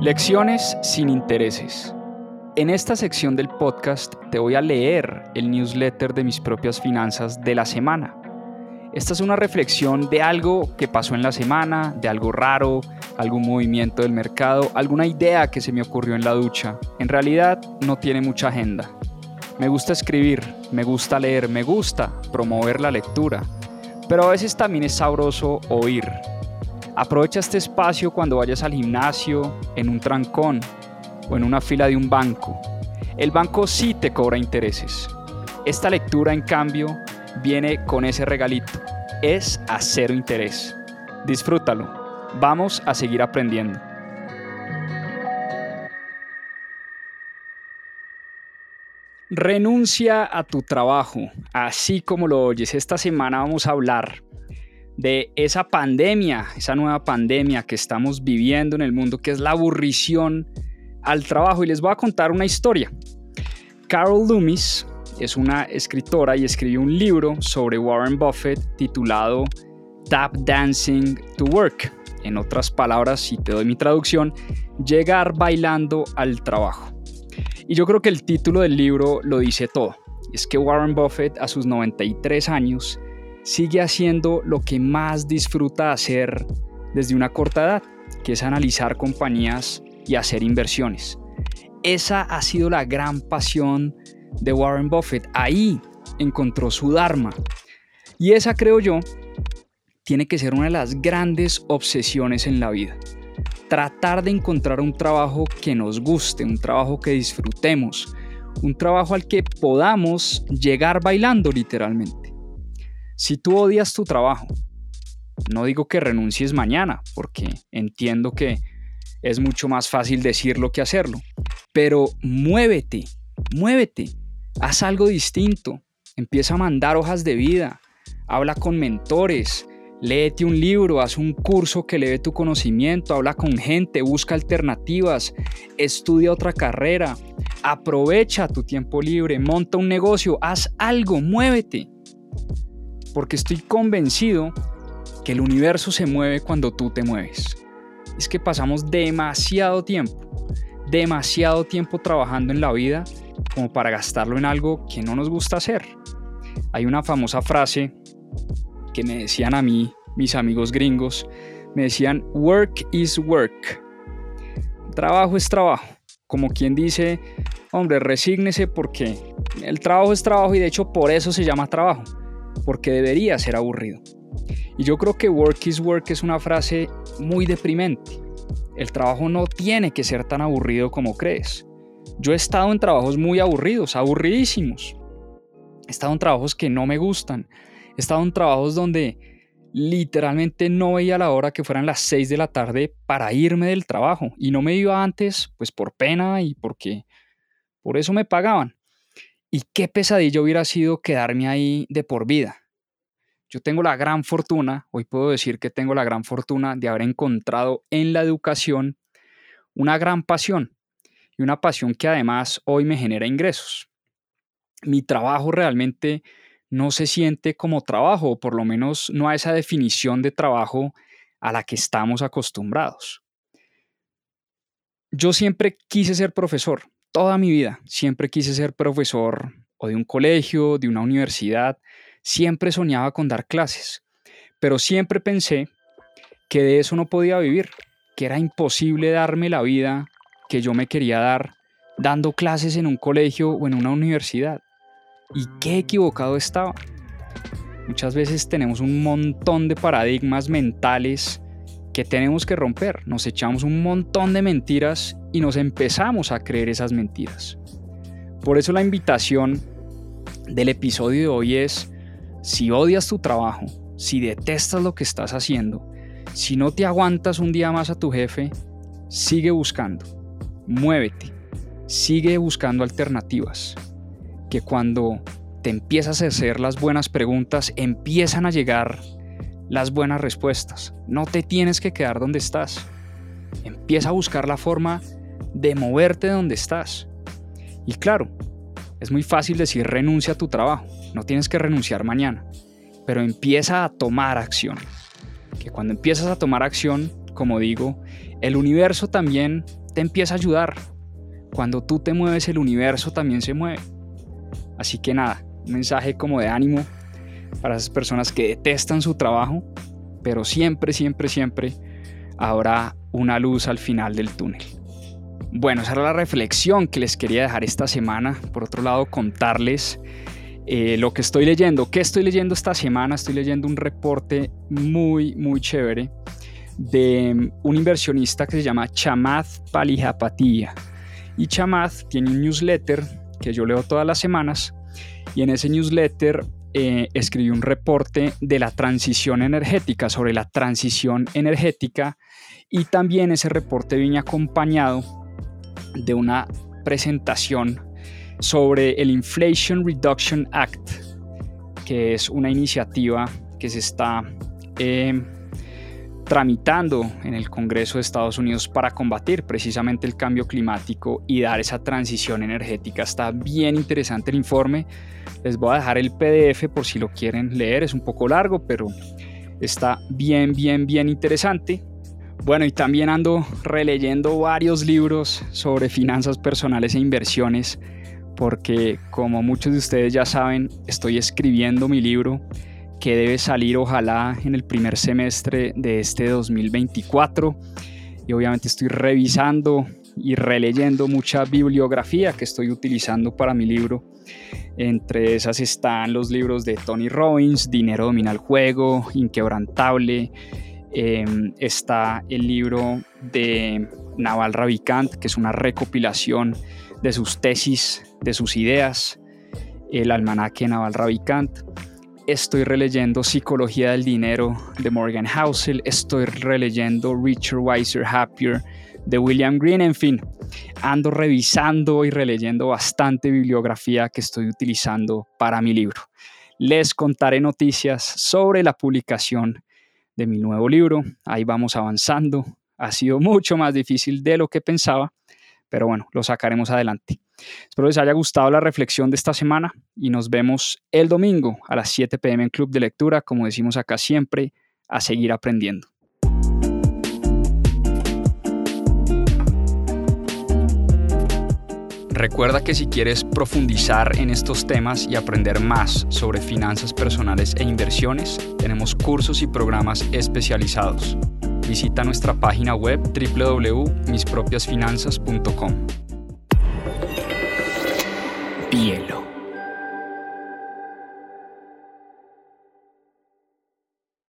Lecciones sin intereses. En esta sección del podcast te voy a leer el newsletter de mis propias finanzas de la semana. Esta es una reflexión de algo que pasó en la semana, de algo raro, algún movimiento del mercado, alguna idea que se me ocurrió en la ducha. En realidad no tiene mucha agenda. Me gusta escribir, me gusta leer, me gusta promover la lectura, pero a veces también es sabroso oír. Aprovecha este espacio cuando vayas al gimnasio, en un trancón o en una fila de un banco. El banco sí te cobra intereses. Esta lectura, en cambio, viene con ese regalito. Es a cero interés. Disfrútalo. Vamos a seguir aprendiendo. Renuncia a tu trabajo, así como lo oyes. Esta semana vamos a hablar de esa pandemia, esa nueva pandemia que estamos viviendo en el mundo, que es la aburrición al trabajo. Y les voy a contar una historia. Carol Loomis es una escritora y escribió un libro sobre Warren Buffett titulado Tap Dancing to Work. En otras palabras, si te doy mi traducción, llegar bailando al trabajo. Y yo creo que el título del libro lo dice todo. Es que Warren Buffett a sus 93 años sigue haciendo lo que más disfruta hacer desde una corta edad, que es analizar compañías y hacer inversiones. Esa ha sido la gran pasión de Warren Buffett. Ahí encontró su Dharma. Y esa, creo yo, tiene que ser una de las grandes obsesiones en la vida tratar de encontrar un trabajo que nos guste, un trabajo que disfrutemos, un trabajo al que podamos llegar bailando literalmente. Si tú odias tu trabajo, no digo que renuncies mañana, porque entiendo que es mucho más fácil decirlo que hacerlo, pero muévete, muévete, haz algo distinto, empieza a mandar hojas de vida, habla con mentores, Léete un libro, haz un curso que eleve tu conocimiento, habla con gente, busca alternativas, estudia otra carrera, aprovecha tu tiempo libre, monta un negocio, haz algo, muévete. Porque estoy convencido que el universo se mueve cuando tú te mueves. Es que pasamos demasiado tiempo, demasiado tiempo trabajando en la vida como para gastarlo en algo que no nos gusta hacer. Hay una famosa frase que me decían a mí mis amigos gringos, me decían, work is work. Trabajo es trabajo. Como quien dice, hombre, resígnese porque el trabajo es trabajo y de hecho por eso se llama trabajo, porque debería ser aburrido. Y yo creo que work is work es una frase muy deprimente. El trabajo no tiene que ser tan aburrido como crees. Yo he estado en trabajos muy aburridos, aburridísimos. He estado en trabajos que no me gustan, He estado en trabajos donde literalmente no veía la hora que fueran las 6 de la tarde para irme del trabajo y no me iba antes pues por pena y porque por eso me pagaban. Y qué pesadilla hubiera sido quedarme ahí de por vida. Yo tengo la gran fortuna, hoy puedo decir que tengo la gran fortuna de haber encontrado en la educación una gran pasión y una pasión que además hoy me genera ingresos. Mi trabajo realmente no se siente como trabajo, o por lo menos no a esa definición de trabajo a la que estamos acostumbrados. Yo siempre quise ser profesor, toda mi vida, siempre quise ser profesor o de un colegio, de una universidad, siempre soñaba con dar clases, pero siempre pensé que de eso no podía vivir, que era imposible darme la vida que yo me quería dar dando clases en un colegio o en una universidad. Y qué equivocado estaba. Muchas veces tenemos un montón de paradigmas mentales que tenemos que romper. Nos echamos un montón de mentiras y nos empezamos a creer esas mentiras. Por eso la invitación del episodio de hoy es, si odias tu trabajo, si detestas lo que estás haciendo, si no te aguantas un día más a tu jefe, sigue buscando, muévete, sigue buscando alternativas que cuando te empiezas a hacer las buenas preguntas, empiezan a llegar las buenas respuestas. No te tienes que quedar donde estás. Empieza a buscar la forma de moverte de donde estás. Y claro, es muy fácil decir renuncia a tu trabajo. No tienes que renunciar mañana. Pero empieza a tomar acción. Que cuando empiezas a tomar acción, como digo, el universo también te empieza a ayudar. Cuando tú te mueves, el universo también se mueve. Así que nada, un mensaje como de ánimo para esas personas que detestan su trabajo, pero siempre, siempre, siempre habrá una luz al final del túnel. Bueno, esa era la reflexión que les quería dejar esta semana. Por otro lado, contarles eh, lo que estoy leyendo. ¿Qué estoy leyendo esta semana? Estoy leyendo un reporte muy, muy chévere de un inversionista que se llama Chamath Palihapatiya. Y Chamath tiene un newsletter que yo leo todas las semanas y en ese newsletter eh, escribí un reporte de la transición energética, sobre la transición energética y también ese reporte viene acompañado de una presentación sobre el Inflation Reduction Act, que es una iniciativa que se está eh, tramitando en el Congreso de Estados Unidos para combatir precisamente el cambio climático y dar esa transición energética. Está bien interesante el informe. Les voy a dejar el PDF por si lo quieren leer. Es un poco largo, pero está bien, bien, bien interesante. Bueno, y también ando releyendo varios libros sobre finanzas personales e inversiones, porque como muchos de ustedes ya saben, estoy escribiendo mi libro que debe salir ojalá en el primer semestre de este 2024. Y obviamente estoy revisando y releyendo mucha bibliografía que estoy utilizando para mi libro. Entre esas están los libros de Tony Robbins, Dinero domina el juego, Inquebrantable. Em, está el libro de Naval Ravikant, que es una recopilación de sus tesis, de sus ideas. El almanaque Naval Ravikant estoy releyendo Psicología del Dinero de Morgan Housel, estoy releyendo Richer, Wiser, Happier de William Green, en fin, ando revisando y releyendo bastante bibliografía que estoy utilizando para mi libro. Les contaré noticias sobre la publicación de mi nuevo libro, ahí vamos avanzando, ha sido mucho más difícil de lo que pensaba, pero bueno, lo sacaremos adelante. Espero les haya gustado la reflexión de esta semana y nos vemos el domingo a las 7 pm en Club de Lectura, como decimos acá siempre, a seguir aprendiendo. Recuerda que si quieres profundizar en estos temas y aprender más sobre finanzas personales e inversiones, tenemos cursos y programas especializados. Visita nuestra página web www.mispropiasfinanzas.com.